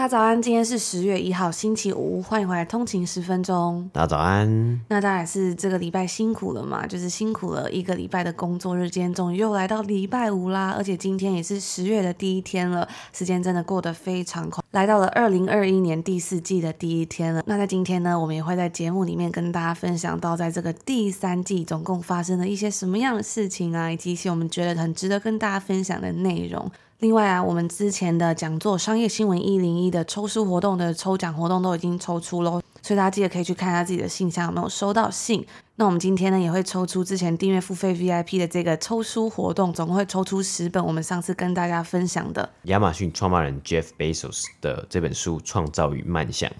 大家早安，今天是十月一号，星期五，欢迎回来通勤十分钟。大家早安。那当然是这个礼拜辛苦了嘛，就是辛苦了一个礼拜的工作日，今天终于又来到礼拜五啦，而且今天也是十月的第一天了，时间真的过得非常快，来到了二零二一年第四季的第一天了。那在今天呢，我们也会在节目里面跟大家分享到，在这个第三季总共发生了一些什么样的事情啊，以及一些我们觉得很值得跟大家分享的内容。另外啊，我们之前的讲座商业新闻一零一的抽书活动的抽奖活动都已经抽出喽，所以大家记得可以去看一下自己的信箱有没有收到信。那我们今天呢也会抽出之前订阅付费 VIP 的这个抽书活动，总共会抽出十本我们上次跟大家分享的亚马逊创办人 Jeff Bezos 的这本书《创造与漫想》。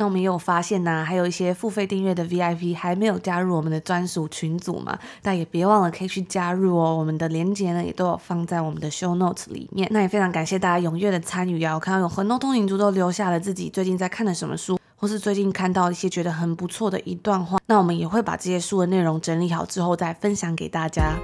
那我们也有发现呢、啊，还有一些付费订阅的 VIP 还没有加入我们的专属群组嘛，但也别忘了可以去加入哦。我们的链接呢也都有放在我们的 show notes 里面。那也非常感谢大家踊跃的参与啊！我看到有很多通勤族都留下了自己最近在看的什么书，或是最近看到一些觉得很不错的一段话。那我们也会把这些书的内容整理好之后再分享给大家。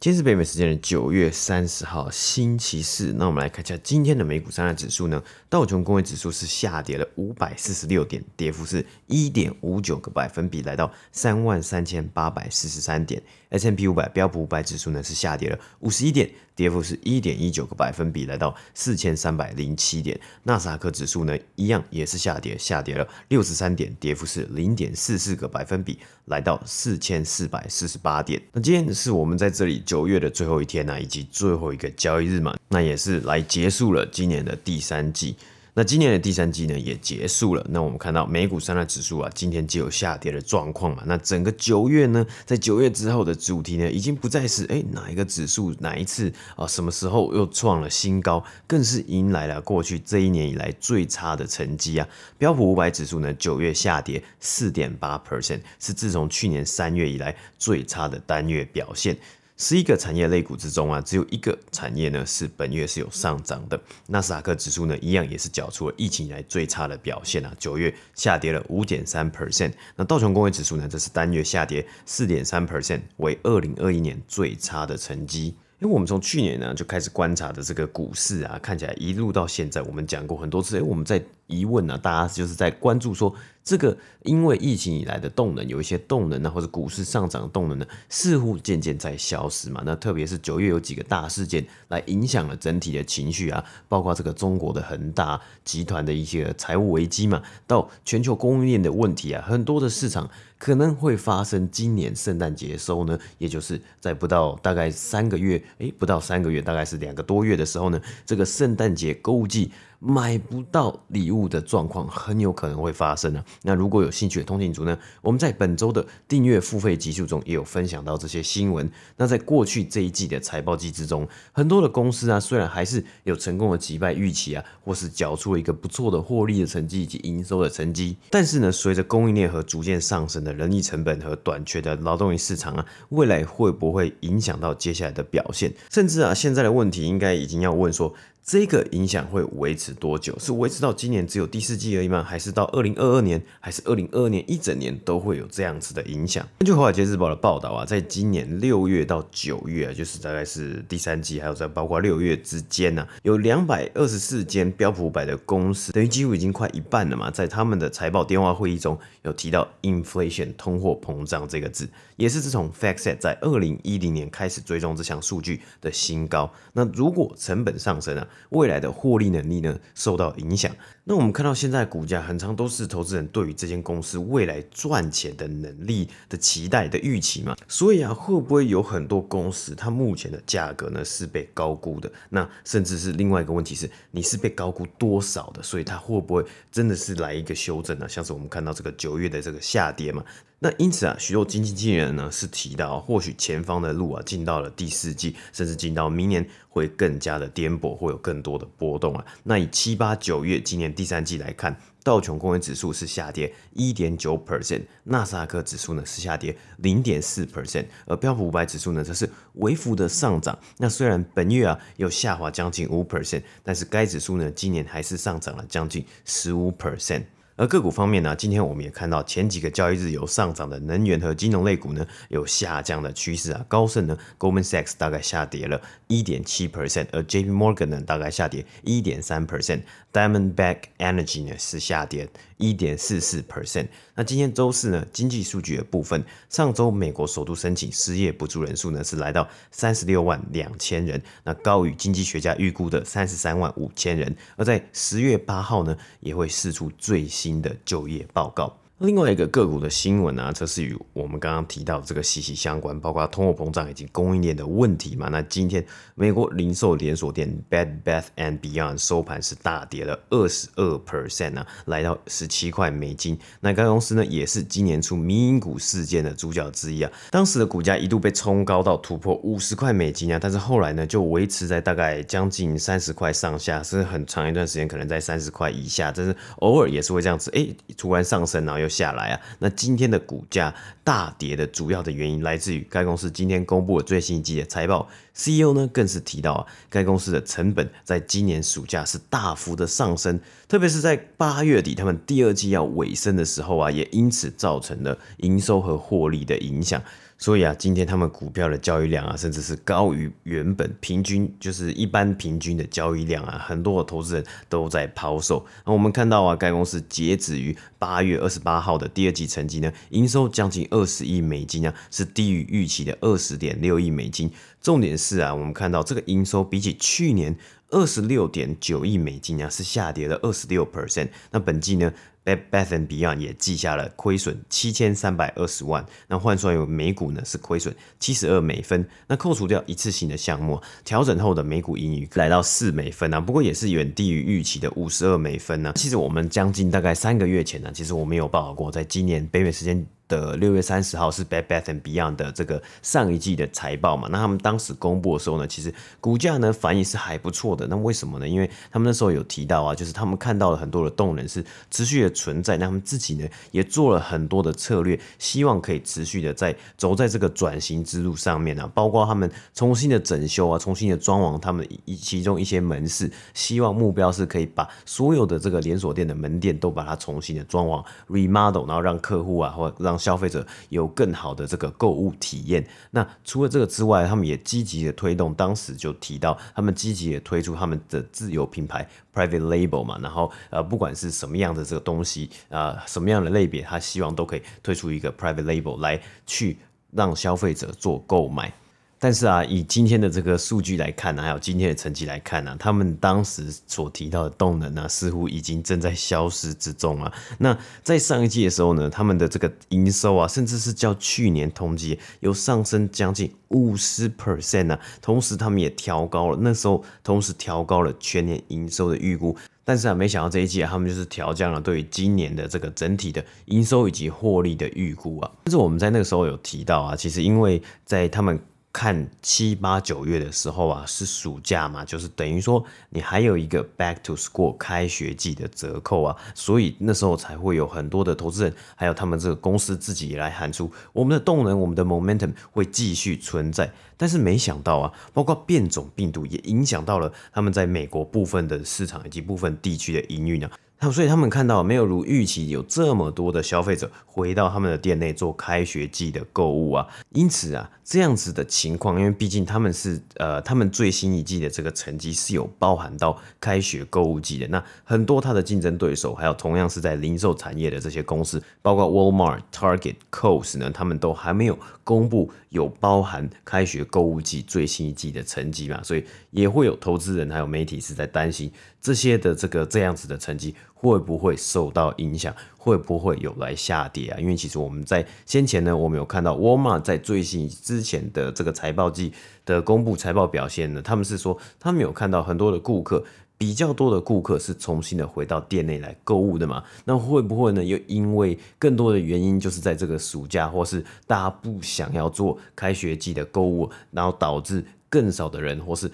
今天是北美时间的九月三十号，星期四。那我们来看一下今天的美股三大指数呢。道琼工业指数是下跌了五百四十六点，跌幅是一点五九个百分比，来到三万三千八百四十三点。S&P 五百标普五百指数呢是下跌了五十一点，跌幅是一点一九个百分比，来到四千三百零七点。纳斯达克指数呢一样也是下跌，下跌了六十三点，跌幅是零点四四个百分比，来到四千四百四十八点。那今天是我们在这里九月的最后一天呢、以及最后一个交易日嘛，那也是来结束了今年的第三季。那今年的第三季呢也结束了。那我们看到美股三大指数啊，今天就有下跌的状况嘛。那整个九月呢，在九月之后的主题呢，已经不再是哎哪一个指数哪一次啊什么时候又创了新高，更是迎来了过去这一年以来最差的成绩啊。标普五百指数呢，九月下跌四点八 percent，是自从去年三月以来最差的单月表现。十一个产业类股之中啊，只有一个产业呢是本月是有上涨的。纳斯达克指数呢，一样也是缴出了疫情以来最差的表现啊，九月下跌了五点三 percent。那道琼工业指数呢，则是单月下跌四点三 percent，为二零二一年最差的成绩。因为我们从去年呢就开始观察的这个股市啊，看起来一路到现在，我们讲过很多次，哎，我们在疑问呢，大家就是在关注说，这个因为疫情以来的动能，有一些动能呢，或者股市上涨的动能呢，似乎渐渐在消失嘛。那特别是九月有几个大事件来影响了整体的情绪啊，包括这个中国的恒大集团的一些财务危机嘛，到全球供应链的问题啊，很多的市场。可能会发生今年圣诞节收呢，也就是在不到大概三个月，诶，不到三个月，大概是两个多月的时候呢，这个圣诞节购物季。买不到礼物的状况很有可能会发生、啊。那如果有兴趣的通勤族呢，我们在本周的订阅付费集数中也有分享到这些新闻。那在过去这一季的财报季之中，很多的公司啊，虽然还是有成功的击败预期啊，或是缴出了一个不错的获利的成绩以及营收的成绩，但是呢，随着供应链和逐渐上升的人力成本和短缺的劳动力市场啊，未来会不会影响到接下来的表现？甚至啊，现在的问题应该已经要问说。这个影响会维持多久？是维持到今年只有第四季而已吗？还是到二零二二年，还是二零二二年一整年都会有这样子的影响？根据华尔街日报的报道啊，在今年六月到九月啊，就是大概是第三季，还有在包括六月之间呢、有两百二十四间标普五百的公司，等于几乎已经快一半了嘛，在他们的财报电话会议中有提到 inflation 通货膨胀这个字，也是自从 FactSet 在二零一零年开始追踪这项数据的新高。那如果成本上升啊，未来的获利能力呢受到影响，那我们看到现在股价很常都是投资人对于这间公司未来赚钱的能力的期待的预期嘛，所以啊，会不会有很多公司它目前的价格呢是被高估的？那甚至是另外一个问题是，你是被高估多少的？所以它会不会真的是来一个修正呢？像是我们看到这个九月的这个下跌嘛。那因此啊，许多经济经理人呢是提到，或许前方的路啊，进到了第四季，甚至进到明年会更加的颠簸，会有更多的波动啊。那以七八九月今年第三季来看，道琼工业指数是下跌一点九 percent，纳斯达克指数呢是下跌零点四 percent，而标普五百指数呢则是微幅的上涨。那虽然本月啊有下滑将近五 percent，但是该指数呢今年还是上涨了将近十五 percent。而个股方面呢，今天我们也看到前几个交易日有上涨的能源和金融类股呢，有下降的趋势啊。高盛呢，Goldman Sachs 大概下跌了一点七 percent，而 JP Morgan 呢，大概下跌一点三 percent，Diamondback Energy 呢是下跌一点四四 percent。那今天周四呢，经济数据的部分，上周美国首都申请失业补助人数呢是来到三十六万两千人，那高于经济学家预估的三十三万五千人。而在十月八号呢，也会释出最。新的就业报告。另外一个个股的新闻呢，则是与我们刚刚提到这个息息相关，包括通货膨胀以及供应链的问题嘛。那今天美国零售连锁店 Bed Bath and Beyond 收盘是大跌了二十二 percent 啊，来到十七块美金。那该公司呢，也是今年初迷因股事件的主角之一啊。当时的股价一度被冲高到突破五十块美金啊，但是后来呢，就维持在大概将近三十块上下，是很长一段时间可能在三十块以下，但是偶尔也是会这样子，哎、突然上升然后又下来啊，那今天的股价大跌的主要的原因来自于该公司今天公布的最新一季的财报，CEO 呢更是提到啊，该公司的成本在今年暑假是大幅的上升，特别是在八月底他们第二季要尾声的时候啊，也因此造成了营收和获利的影响。所以啊，今天他们股票的交易量啊，甚至是高于原本平均，就是一般平均的交易量啊，很多的投资人都在抛售。那我们看到啊，该公司截止于八月二十八号的第二季成绩呢，营收将近二十亿美金啊，是低于预期的二十点六亿美金。重点是啊，我们看到这个营收比起去年二十六点九亿美金啊，是下跌了二十六 percent。那本季呢？Bath and Beyond 也记下了亏损七千三百二十万，那换算有每股呢是亏损七十二美分。那扣除掉一次性的项目，调整后的每股盈余来到四美分啊，不过也是远低于预期的五十二美分呢。其实我们将近大概三个月前呢，其实我们有报道过，在今年北美时间。的六月三十号是 Bed Bath and Beyond 的这个上一季的财报嘛？那他们当时公布的时候呢，其实股价呢反应是还不错的。那为什么呢？因为他们那时候有提到啊，就是他们看到了很多的动能是持续的存在，那他们自己呢也做了很多的策略，希望可以持续的在走在这个转型之路上面啊，包括他们重新的整修啊，重新的装潢他们一其中一些门市，希望目标是可以把所有的这个连锁店的门店都把它重新的装潢 remodel，然后让客户啊或让消费者有更好的这个购物体验。那除了这个之外，他们也积极的推动，当时就提到他们积极的推出他们的自有品牌 Private Label 嘛。然后呃，不管是什么样的这个东西啊、什么样的类别，他希望都可以推出一个 Private Label 来去让消费者做购买。但是啊，以今天的这个数据来看呢，还有今天的成绩来看呢，他们当时所提到的动能呢，似乎已经正在消失之中啊。那在上一季的时候呢，他们的这个营收啊，甚至是较去年同期有上升将近五十 percent 啊。同时，他们也调高了那时候，同时调高了全年营收的预估。但是啊，没想到这一季，他们就是调降了对于今年的这个整体的营收以及获利的预估啊。但是我们在那个时候有提到啊，其实因为在他们看七八九月的时候啊，是暑假嘛，就是等于说你还有一个 back to school 开学季的折扣啊，所以那时候才会有很多的投资人，还有他们这个公司自己来喊出，我们的动能，我们的 momentum 会继续存在。但是没想到啊，包括变种病毒也影响到了他们在美国部分的市场以及部分地区的营运啊。所以他们看到没有如预期有这么多的消费者回到他们的店内做开学季的购物啊，因此啊，这样子的情况，因为毕竟他们是呃，他们最新一季的这个成绩是有包含到开学购物季的。那很多他的竞争对手，还有同样是在零售产业的这些公司，包括 Walmart、Target、Kohl's 呢，他们都还没有公布有包含开学购物季最新一季的成绩嘛，所以也会有投资人还有媒体是在担心这些的这个这样子的成绩。会不会受到影响？会不会有来下跌啊？因为其实我们在先前呢，我们有看到沃尔玛在最新之前的这个财报季的公布财报表现呢，他们是说他们有看到很多的顾客。比较多的顾客是重新的回到店内来购物的嘛？那会不会呢？又因为更多的原因，就是在这个暑假，或是大家不想要做开学季的购物，然后导致更少的人，或是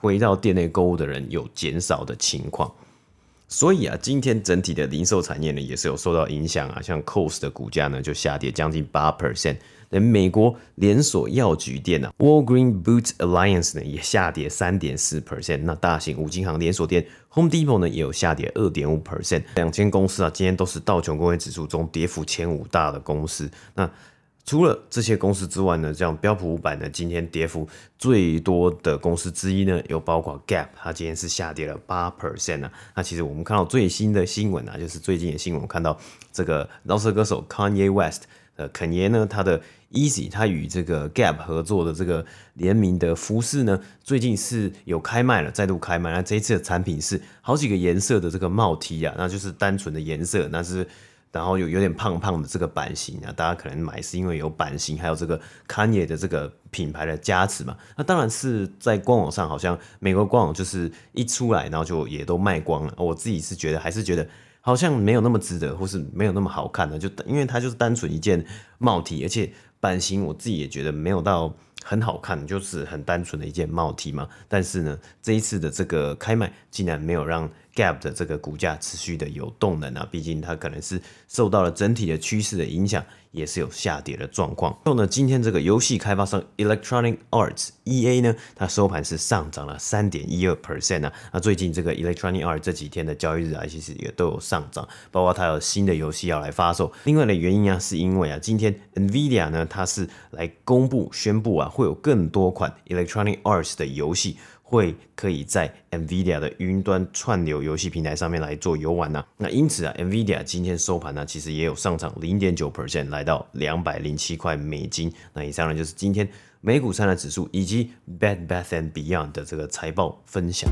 回到店内购物的人有减少的情况。所以啊，今天整体的零售产业呢，也是有受到影响啊。像 COS 的股价呢，就下跌将近八 percent。连美国连锁药局店呢 Walgreen Boots Alliance 呢也下跌三点四 percent。那大型五金行连锁店 Home Depot 呢也有下跌二点五 percent。两间公司啊，今天都是道琼工业指数中跌幅前五大的公司。那除了这些公司之外呢，像标普五百呢，今天跌幅最多的公司之一呢，有包括 Gap，它今天是下跌了八 percent 啊。那其实我们看到最新的新闻啊，就是最近的新闻，看到这个饶舌歌手 Kanye West，呃，肯爷呢，他的 Easy，他与这个 Gap 合作的这个联名的服饰呢，最近是有开卖了，再度开卖。那这一次的产品是好几个颜色的这个帽 T 啊，那就是单纯的颜色，那是然后有有点胖胖的这个版型啊，大家可能买是因为有版型，还有这个 Kanye 的这个品牌的加持嘛。那当然是在官网上，好像美国官网就是一出来，然后就也都卖光了。我自己是觉得，还是觉得。好像没有那么值得，或是没有那么好看的，就因为它就是单纯一件帽体而且版型我自己也觉得没有到很好看，就是很单纯的一件帽 T 嘛。但是呢，这一次的这个开卖竟然没有让 Gap 的这个股价持续的有动能啊，毕竟它可能是受到了整体的趋势的影响。也是有下跌的状况。然后呢，今天这个游戏开发商 Electronic Arts EA 呢，它收盘是上涨了三点一二 percent 啊。那最近这个 Electronic Arts 这几天的交易日啊，其实也都有上涨，包括它有新的游戏要来发售。另外的原因啊，是因为啊，今天 NVIDIA 呢，它是来公布宣布啊，会有更多款 Electronic Arts 的游戏。会可以在 NVIDIA 的云端串流游戏平台上面来做游玩呐、那因此啊，NVIDIA 今天收盘呢，其实也有上涨零点九 percent，来到两百零七块美金。那以上呢就是今天美股三大指数以及 Bed Bath and Beyond 的这个财报分享。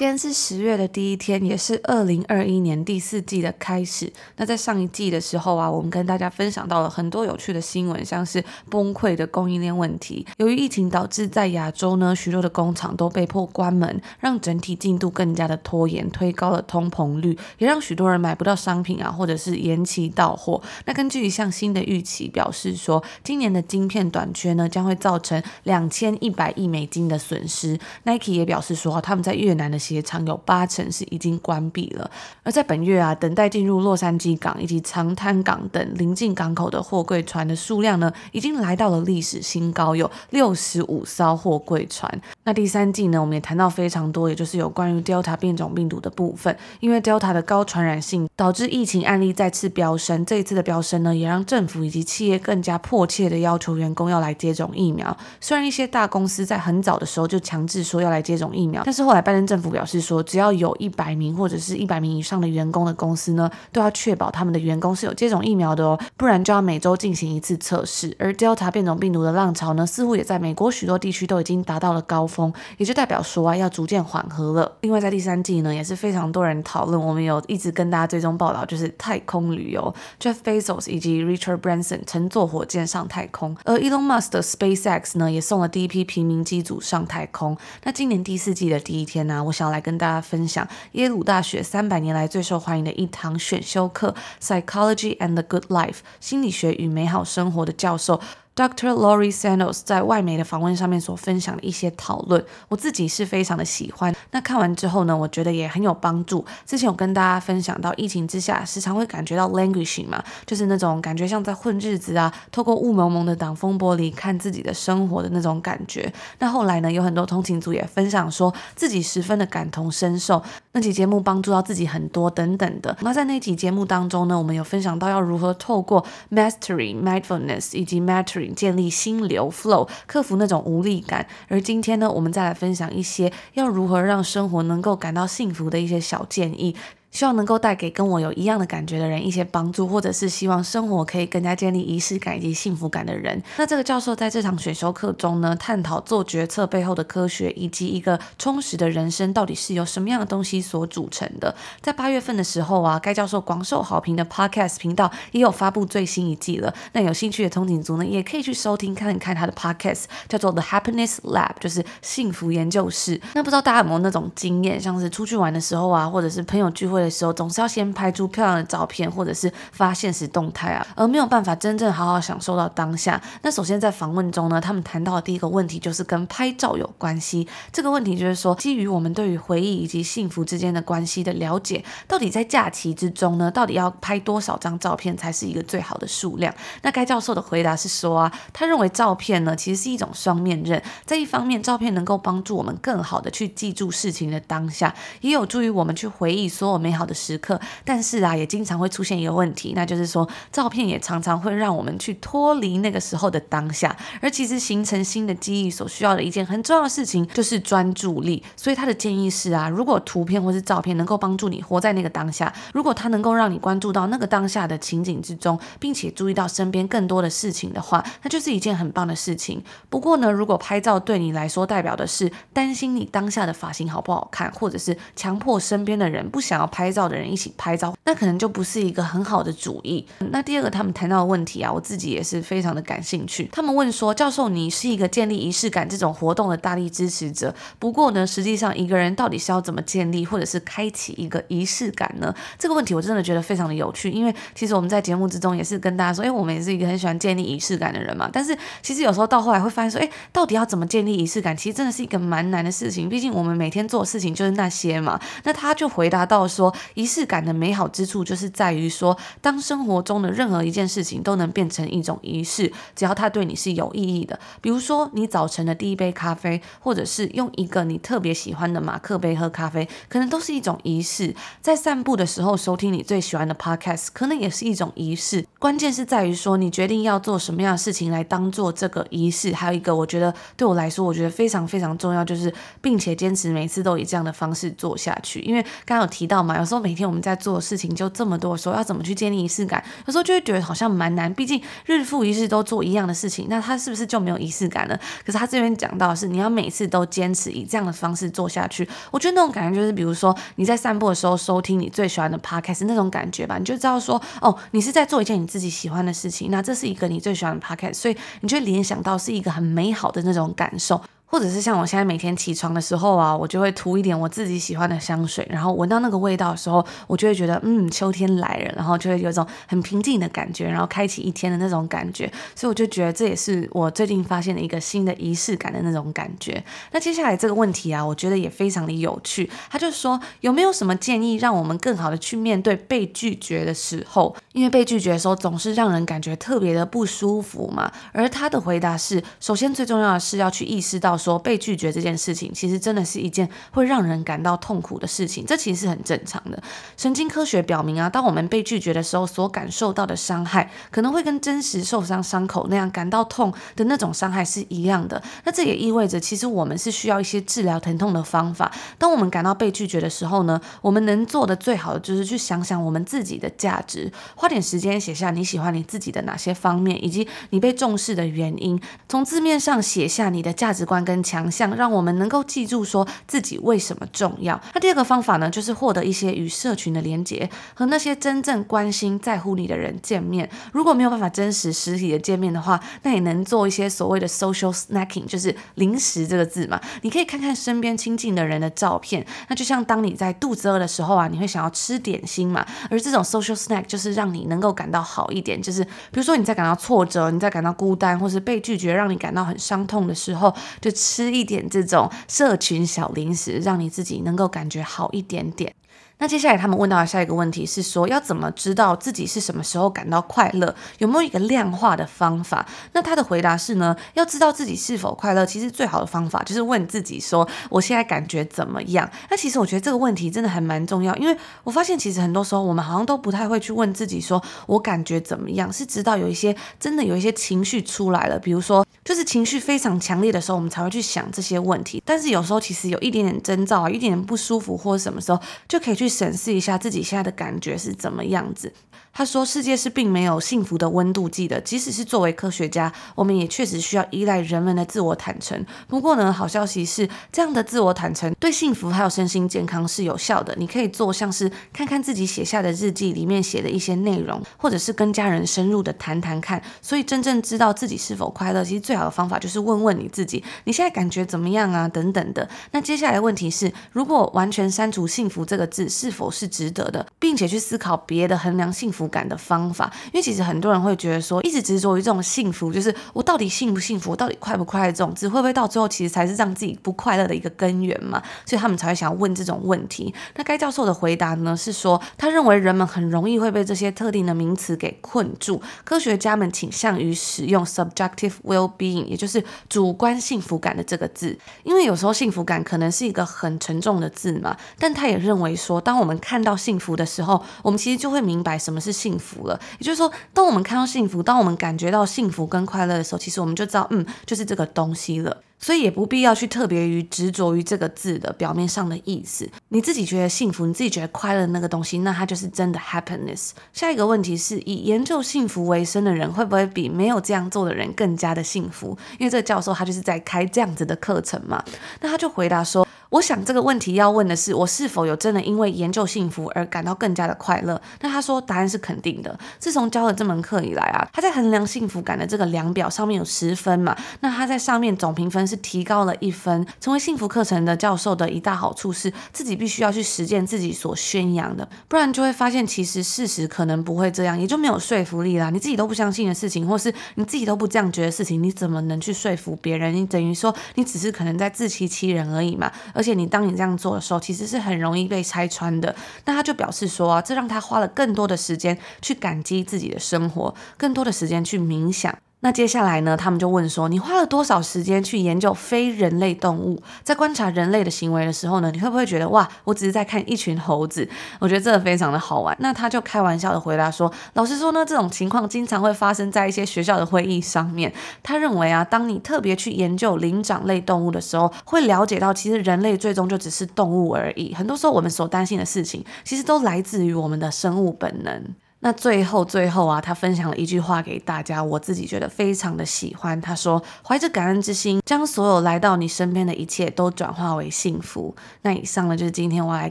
今天是十月的第一天，也是二零二一年第四季的开始。那在上一季的时候啊，我们跟大家分享到了很多有趣的新闻，像是崩溃的供应链问题。由于疫情导致在亚洲呢，许多的工厂都被迫关门，让整体进度更加的拖延，推高了通膨率，也让许多人买不到商品啊，或者是延期到货。那根据一项新的预期表示说，今年的晶片短缺呢，将会造成两千一百亿美金的损失。Nike 也表示说，他们在越南的。鞋厂有八成是已经关闭了，而在本月啊，等待进入洛杉矶港以及长滩港等临近港口的货柜船的数量呢，已经来到了历史新高，有六十五艘货柜船。那第三季呢，我们也谈到非常多，也就是有关于 Delta 变种病毒的部分，因为 Delta 的高传染性导致疫情案例再次飙升。这一次的飙升呢，也让政府以及企业更加迫切的要求员工要来接种疫苗。虽然一些大公司在很早的时候就强制说要来接种疫苗，但是后来拜登政府表表示说，只要有一百名或者是一百名以上的员工的公司呢，都要确保他们的员工是有接种疫苗的哦，不然就要每周进行一次测试。而 Delta 变种病毒的浪潮呢，似乎也在美国许多地区都已经达到了高峰，也就代表说啊，要逐渐缓和了。另外，在第三季呢，也是非常多人讨论，我们有一直跟大家追踪报道，就是太空旅游，Jeff Bezos 以及 Richard Branson 乘坐火箭上太空，而 Elon Musk 的 SpaceX 呢，也送了第一批平民机组上太空。那今年第四季的第一天呢，我想。来跟大家分享耶鲁大学三百年来最受欢迎的一堂选修课《Psychology and the Good Life》心理学与美好生活的教授。Dr. Laurie Santos 在外媒的访问上面所分享的一些讨论，我自己是非常的喜欢。那看完之后呢，我觉得也很有帮助。之前有跟大家分享到，疫情之下时常会感觉到 languishing 嘛，就是那种感觉像在混日子啊，透过雾蒙蒙的挡风玻璃看自己的生活的那种感觉。那后来呢，有很多通勤族也分享说自己十分的感同身受，那期节目帮助到自己很多等等的。那在那期节目当中呢，我们有分享到要如何透过 mastery mindfulness 以及 mastery 建立心流 flow，克服那种无力感。而今天呢，我们再来分享一些要如何让生活能够感到幸福的一些小建议。希望能够带给跟我有一样的感觉的人一些帮助，或者是希望生活可以更加建立仪式感以及幸福感的人。那这个教授在这场选修课中呢，探讨做决策背后的科学，以及一个充实的人生到底是由什么样的东西所组成的。在八月份的时候啊，该教授广受好评的 Podcast 频道也有发布最新一季了。那有兴趣的通勤族呢，也可以去收听看一看他的 Podcast，叫做 The Happiness Lab，就是幸福研究室。那不知道大家有没有那种经验，像是出去玩的时候啊，或者是朋友聚会。的时候，总是要先拍出漂亮的照片，或者是发现实动态啊，而没有办法真正好好享受到当下。那首先在访问中呢，他们谈到的第一个问题就是跟拍照有关系。这个问题就是说，基于我们对于回忆以及幸福之间的关系的了解，到底在假期之中呢，到底要拍多少张照片才是一个最好的数量？那该教授的回答是说啊，他认为照片呢其实是一种双面刃，在一方面，照片能够帮助我们更好的去记住事情的当下，也有助于我们去回忆所有美美好的时刻，但是啊，也经常会出现一个问题，那就是说，照片也常常会让我们去脱离那个时候的当下，而其实形成新的记忆所需要的一件很重要的事情就是专注力。所以他的建议是啊，如果图片或是照片能够帮助你活在那个当下，如果它能够让你关注到那个当下的情景之中，并且注意到身边更多的事情的话，那就是一件很棒的事情。不过呢，如果拍照对你来说代表的是担心你当下的发型好不好看，或者是强迫身边的人不想要拍拍照的人一起拍照，那可能就不是一个很好的主意。那第二个他们谈到的问题啊，我自己也是非常的感兴趣。他们问说，教授，你是一个建立仪式感这种活动的大力支持者，不过呢，实际上一个人到底是要怎么建立或者是开启一个仪式感呢？这个问题我真的觉得非常的有趣，因为其实我们在节目之中也是跟大家说，哎，我们也是一个很喜欢建立仪式感的人嘛。但是其实有时候到后来会发现说，哎，到底要怎么建立仪式感？其实真的是一个蛮难的事情，毕竟我们每天做的事情就是那些嘛。那他就回答到说，仪式感的美好之处就是在于说，当生活中的任何一件事情都能变成一种仪式，只要它对你是有意义的。比如说，你早晨的第一杯咖啡，或者是用一个你特别喜欢的马克杯喝咖啡，可能都是一种仪式。在散步的时候收听你最喜欢的 podcast，可能也是一种仪式。关键是在于说，你决定要做什么样的事情来当做这个仪式。还有一个，我觉得对我来说，我觉得非常非常重要，就是并且坚持每次都以这样的方式做下去。因为刚刚有提到嘛，有时候每天我们在做的事情就这么多，说要怎么去建立仪式感，有时候就会觉得好像蛮难。毕竟日复一日都做一样的事情，那他是不是就没有仪式感了？可是他这边讲到是，你要每次都坚持以这样的方式做下去。我觉得那种感觉就是，比如说你在散步的时候收听你最喜欢的 podcast 那种感觉吧，你就知道说，哦，你是在做一件你自己喜欢的事情，那这是一个你最喜欢的 podcast，所以你就联想到是一个很美好的那种感受。或者是像我现在每天起床的时候啊，我就会涂一点我自己喜欢的香水，然后闻到那个味道的时候，我就会觉得，嗯，秋天来了，然后就会有一种很平静的感觉，然后开启一天的那种感觉。所以我就觉得这也是我最近发现的一个新的仪式感的那种感觉。那接下来这个问题啊，我觉得也非常的有趣。他就说有没有什么建议让我们更好的去面对被拒绝的时候？因为被拒绝的时候总是让人感觉特别的不舒服嘛。而他的回答是，首先最重要的是要去意识到。说被拒绝这件事情，其实真的是一件会让人感到痛苦的事情，这其实是很正常的。神经科学表明啊，当我们被拒绝的时候，所感受到的伤害，可能会跟真实受伤伤口那样感到痛的那种伤害是一样的。那这也意味着，其实我们是需要一些治疗疼痛的方法。当我们感到被拒绝的时候呢，我们能做的最好的就是去想想我们自己的价值，花点时间写下你喜欢你自己的哪些方面，以及你被重视的原因。从字面上写下你的价值观跟强项，让我们能够记住说自己为什么重要。那第二个方法呢，就是获得一些与社群的连接，和那些真正关心、在乎你的人见面。如果没有办法真实实体的见面的话，那也能做一些所谓的 social snacking，就是零食这个字嘛。你可以看看身边亲近的人的照片，那就像当你在肚子饿的时候啊，你会想要吃点心嘛。而这种 social snack 就是让你能够感到好一点，就是比如说你在感到挫折、你在感到孤单，或是被拒绝，让你感到很伤痛的时候，就。吃一点这种社群小零食，让你自己能够感觉好一点点。那接下来他们问到的下一个问题是说，要怎么知道自己是什么时候感到快乐？有没有一个量化的方法？那他的回答是呢，要知道自己是否快乐，其实最好的方法就是问自己说，我现在感觉怎么样？那其实我觉得这个问题真的还蛮重要，因为我发现其实很多时候我们好像都不太会去问自己说，我感觉怎么样？是直到有一些真的有一些情绪出来了，比如说就是情绪非常强烈的时候，我们才会去想这些问题。但是有时候其实有一点点征兆啊，一点点不舒服或者什么时候，就可以去。审视一下自己现在的感觉是怎么样子。他说：“世界是并没有幸福的温度计的，即使是作为科学家，我们也确实需要依赖人们的自我坦诚。不过呢，好消息是，这样的自我坦诚对幸福还有身心健康是有效的。你可以做像是看看自己写下的日记里面写的一些内容，或者是跟家人深入的谈谈看。所以，真正知道自己是否快乐，其实最好的方法就是问问你自己，你现在感觉怎么样啊？等等的。那接下来问题是，如果完全删除‘幸福’这个字，是否是值得的，并且去思考别的衡量幸福。”福感的方法，因为其实很多人会觉得说，一直执着于这种幸福，就是我到底幸不幸福，我到底快不快乐，这种字会不会到最后其实才是让自己不快乐的一个根源嘛？所以他们才会想要问这种问题。那该教授的回答呢是说，他认为人们很容易会被这些特定的名词给困住。科学家们倾向于使用 subjective well-being，也就是主观幸福感的这个字，因为有时候幸福感可能是一个很沉重的字嘛。但他也认为说，当我们看到幸福的时候，我们其实就会明白什么是。幸福了，也就是说，当我们看到幸福，当我们感觉到幸福跟快乐的时候，其实我们就知道，嗯，就是这个东西了。所以也不必要去特别于执着于这个字的表面上的意思。你自己觉得幸福，你自己觉得快乐那个东西，那它就是真的 happiness。下一个问题是以研究幸福为生的人，会不会比没有这样做的人更加的幸福？因为这个教授他就是在开这样子的课程嘛。那他就回答说。我想这个问题要问的是，我是否有真的因为研究幸福而感到更加的快乐？那他说答案是肯定的。自从教了这门课以来啊，他在衡量幸福感的这个量表上面有十分嘛，那他在上面总评分是提高了一分。成为幸福课程的教授的一大好处是，自己必须要去实践自己所宣扬的，不然就会发现其实事实可能不会这样，也就没有说服力啦。你自己都不相信的事情，或是你自己都不这样觉得事情，你怎么能去说服别人？你等于说你只是可能在自欺欺人而已嘛。而且你当你这样做的时候，其实是很容易被拆穿的。那他就表示说啊，这让他花了更多的时间去感激自己的生活，更多的时间去冥想。那接下来呢，他们就问说，你花了多少时间去研究非人类动物？在观察人类的行为的时候呢，你会不会觉得哇，我只是在看一群猴子？我觉得这个非常的好玩。那他就开玩笑的回答说，老实说呢，这种情况经常会发生在一些学校的会议上面。他认为啊，当你特别去研究灵长类动物的时候，会了解到其实人类最终就只是动物而已。很多时候我们所担心的事情，其实都来自于我们的生物本能。那最后最后啊，他分享了一句话给大家，我自己觉得非常的喜欢。他说：“怀着感恩之心，将所有来到你身边的一切都转化为幸福。”那以上呢，就是今天我来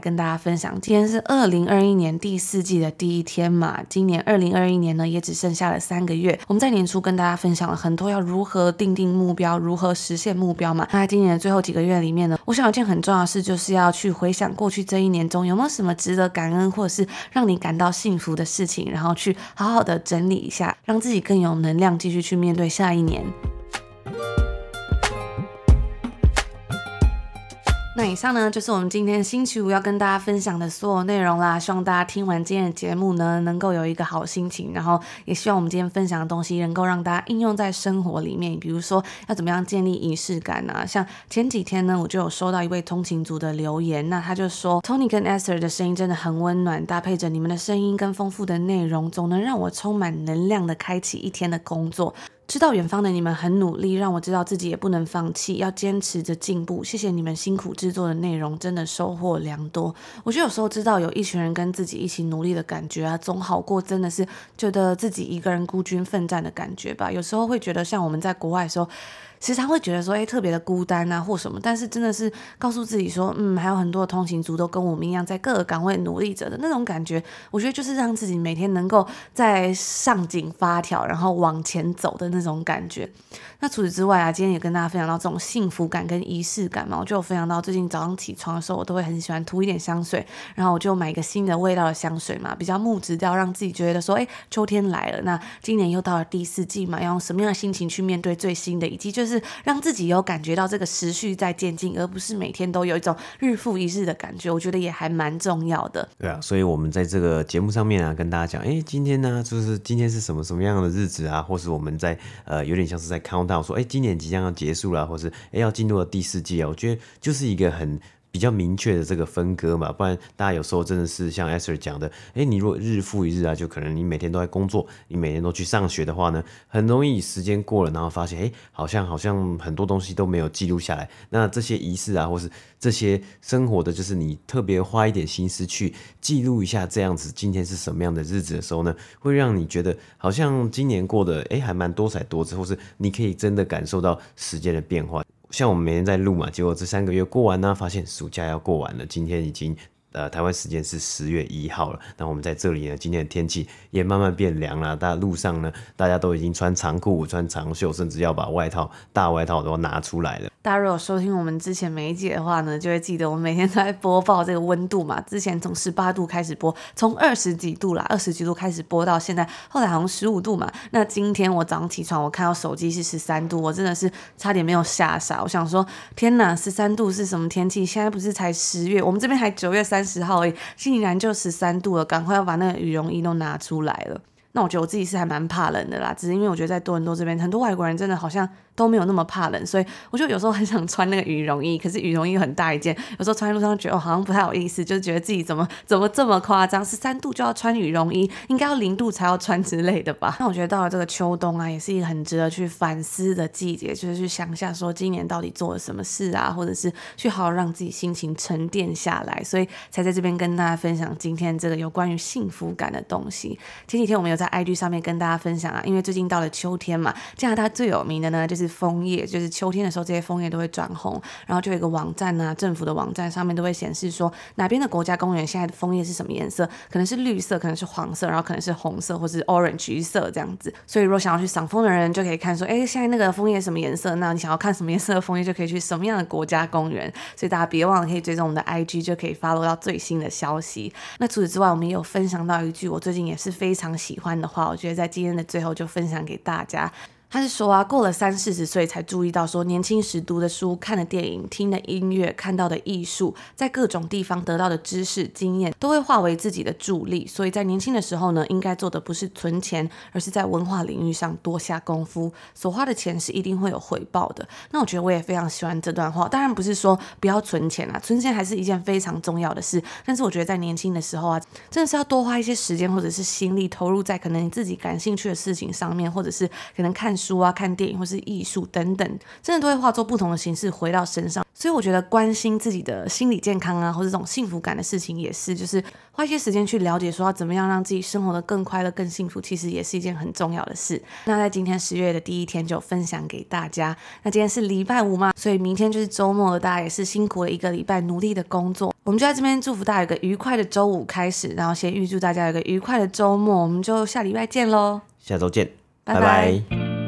跟大家分享。今天是二零二一年第四季的第一天嘛，今年二零二一年呢，也只剩下了三个月。我们在年初跟大家分享了很多要如何定定目标，如何实现目标嘛。那在今年的最后几个月里面呢，我想有件很重要的事，就是要去回想过去这一年中有没有什么值得感恩，或者是让你感到幸福的事情。然后去好好的整理一下，让自己更有能量，继续去面对下一年。那以上呢，就是我们今天星期五要跟大家分享的所有内容啦。希望大家听完今天的节目呢，能够有一个好心情，然后也希望我们今天分享的东西能够让大家应用在生活里面。比如说要怎么样建立仪式感啊？像前几天呢，我就有收到一位通勤族的留言，那他就说，Tony 跟 Ester 的声音真的很温暖，搭配着你们的声音跟丰富的内容，总能让我充满能量的开启一天的工作。知道远方的你们很努力，让我知道自己也不能放弃，要坚持着进步。谢谢你们辛苦制作的内容，真的收获良多。我觉得有时候知道有一群人跟自己一起努力的感觉啊，总好过真的是觉得自己一个人孤军奋战的感觉吧。有时候会觉得像我们在国外的时候。时常会觉得说，哎，特别的孤单啊，或什么。但是真的是告诉自己说，嗯，还有很多的通勤族都跟我们一样，在各个岗位努力着的那种感觉。我觉得就是让自己每天能够在上紧发条，然后往前走的那种感觉。那除此之外啊，今天也跟大家分享到这种幸福感跟仪式感嘛，我就有分享到最近早上起床的时候，我都会很喜欢涂一点香水，然后我就买一个新的味道的香水嘛，比较木质调，让自己觉得说，哎，秋天来了。那今年又到了第四季嘛，要用什么样的心情去面对最新的，以及就是。是让自己有感觉到这个时序在渐进，而不是每天都有一种日复一日的感觉。我觉得也还蛮重要的。对啊，所以我们在这个节目上面啊，跟大家讲，哎，今天呢，就是今天是什么什么样的日子啊？或是我们在呃，有点像是在 count down，说，哎，今年即将要结束了，或是哎要进入了第四季啊。我觉得就是一个很。比较明确的这个分割嘛，不然大家有时候真的是像 Esther 讲的，哎，你如果日复一日啊，就可能你每天都在工作，你每天都去上学的话呢，很容易时间过了，然后发现，哎，好像好像很多东西都没有记录下来。那这些仪式啊，或是这些生活的，就是你特别花一点心思去记录一下，这样子今天是什么样的日子的时候呢，会让你觉得好像今年过得哎还蛮多彩多姿，或是你可以真的感受到时间的变化。像我们每天在录嘛，结果这三个月过完呢，发现暑假要过完了，今天已经。呃，台湾时间是十月一号了。那我们在这里呢，今天的天气也慢慢变凉了。大家路上呢，大家都已经穿长裤、穿长袖，甚至要把外套、大外套都拿出来了。大家如果收听我们之前每一集的话呢，就会记得我们每天都在播报这个温度嘛。之前从十八度开始播，从二十几度啦，二十几度开始播到现在，后来好像十五度嘛。那今天我早上起床，我看到手机是十三度，我真的是差点没有吓傻。我想说，天哪，十三度是什么天气？现在不是才十月，我们这边还九月三。三十号诶，竟然就十三度了，赶快要把那个羽绒衣都拿出来了。那我觉得我自己是还蛮怕冷的啦，只是因为我觉得在多伦多这边，很多外国人真的好像。都没有那么怕冷，所以我就有时候很想穿那个羽绒衣，可是羽绒衣很大一件，有时候穿在路上觉得哦，好像不太好意思，就是觉得自己怎么怎么这么夸张，十三度就要穿羽绒衣，应该要零度才要穿之类的吧？那我觉得到了这个秋冬啊，也是一个很值得去反思的季节，就是去想一下说今年到底做了什么事啊，或者是去好好让自己心情沉淀下来，所以才在这边跟大家分享今天这个有关于幸福感的东西。前几天我们有在 IG 上面跟大家分享啊，因为最近到了秋天嘛，加拿大最有名的呢就是枫叶，就是。秋天的时候，这些枫叶都会转红，然后就有一个网站呢、政府的网站上面都会显示说哪边的国家公园现在的枫叶是什么颜色，可能是绿色，可能是黄色，然后可能是红色或是 orange 橘色这样子。所以如果想要去赏枫的人，就可以看说，哎，现在那个枫叶什么颜色？那你想要看什么颜色的枫叶，就可以去什么样的国家公园。所以大家别忘了可以追踪我们的 IG，就可以 follow 到最新的消息。那除此之外，我们也有分享到一句我最近也是非常喜欢的话，我觉得在今天的最后就分享给大家。他是说啊，过了三四十岁才注意到，说年轻时读的书、看的电影、听的音乐、看到的艺术，在各种地方得到的知识、经验，都会化为自己的助力。所以在年轻的时候呢，应该做的不是存钱，而是在文化领域上多下功夫。所花的钱是一定会有回报的。那我觉得我也非常喜欢这段话。当然不是说不要存钱啊，存钱还是一件非常重要的事。但是我觉得在年轻的时候啊，真的是要多花一些时间或者是心力，投入在可能你自己感兴趣的事情上面，或者是可能看。书啊，看电影或是艺术等等，真的都会化作不同的形式回到身上。所以我觉得关心自己的心理健康啊，或者这种幸福感的事情，也是就是花一些时间去了解，说要怎么样让自己生活得更快乐、更幸福，其实也是一件很重要的事。那在今天十月的第一天就分享给大家。那今天是礼拜五嘛，所以明天就是周末了，大家也是辛苦了一个礼拜，努力的工作。我们就在这边祝福大家有个愉快的周五开始，然后先预祝大家有个愉快的周末。我们就下礼拜见喽，下周见，拜拜。拜拜。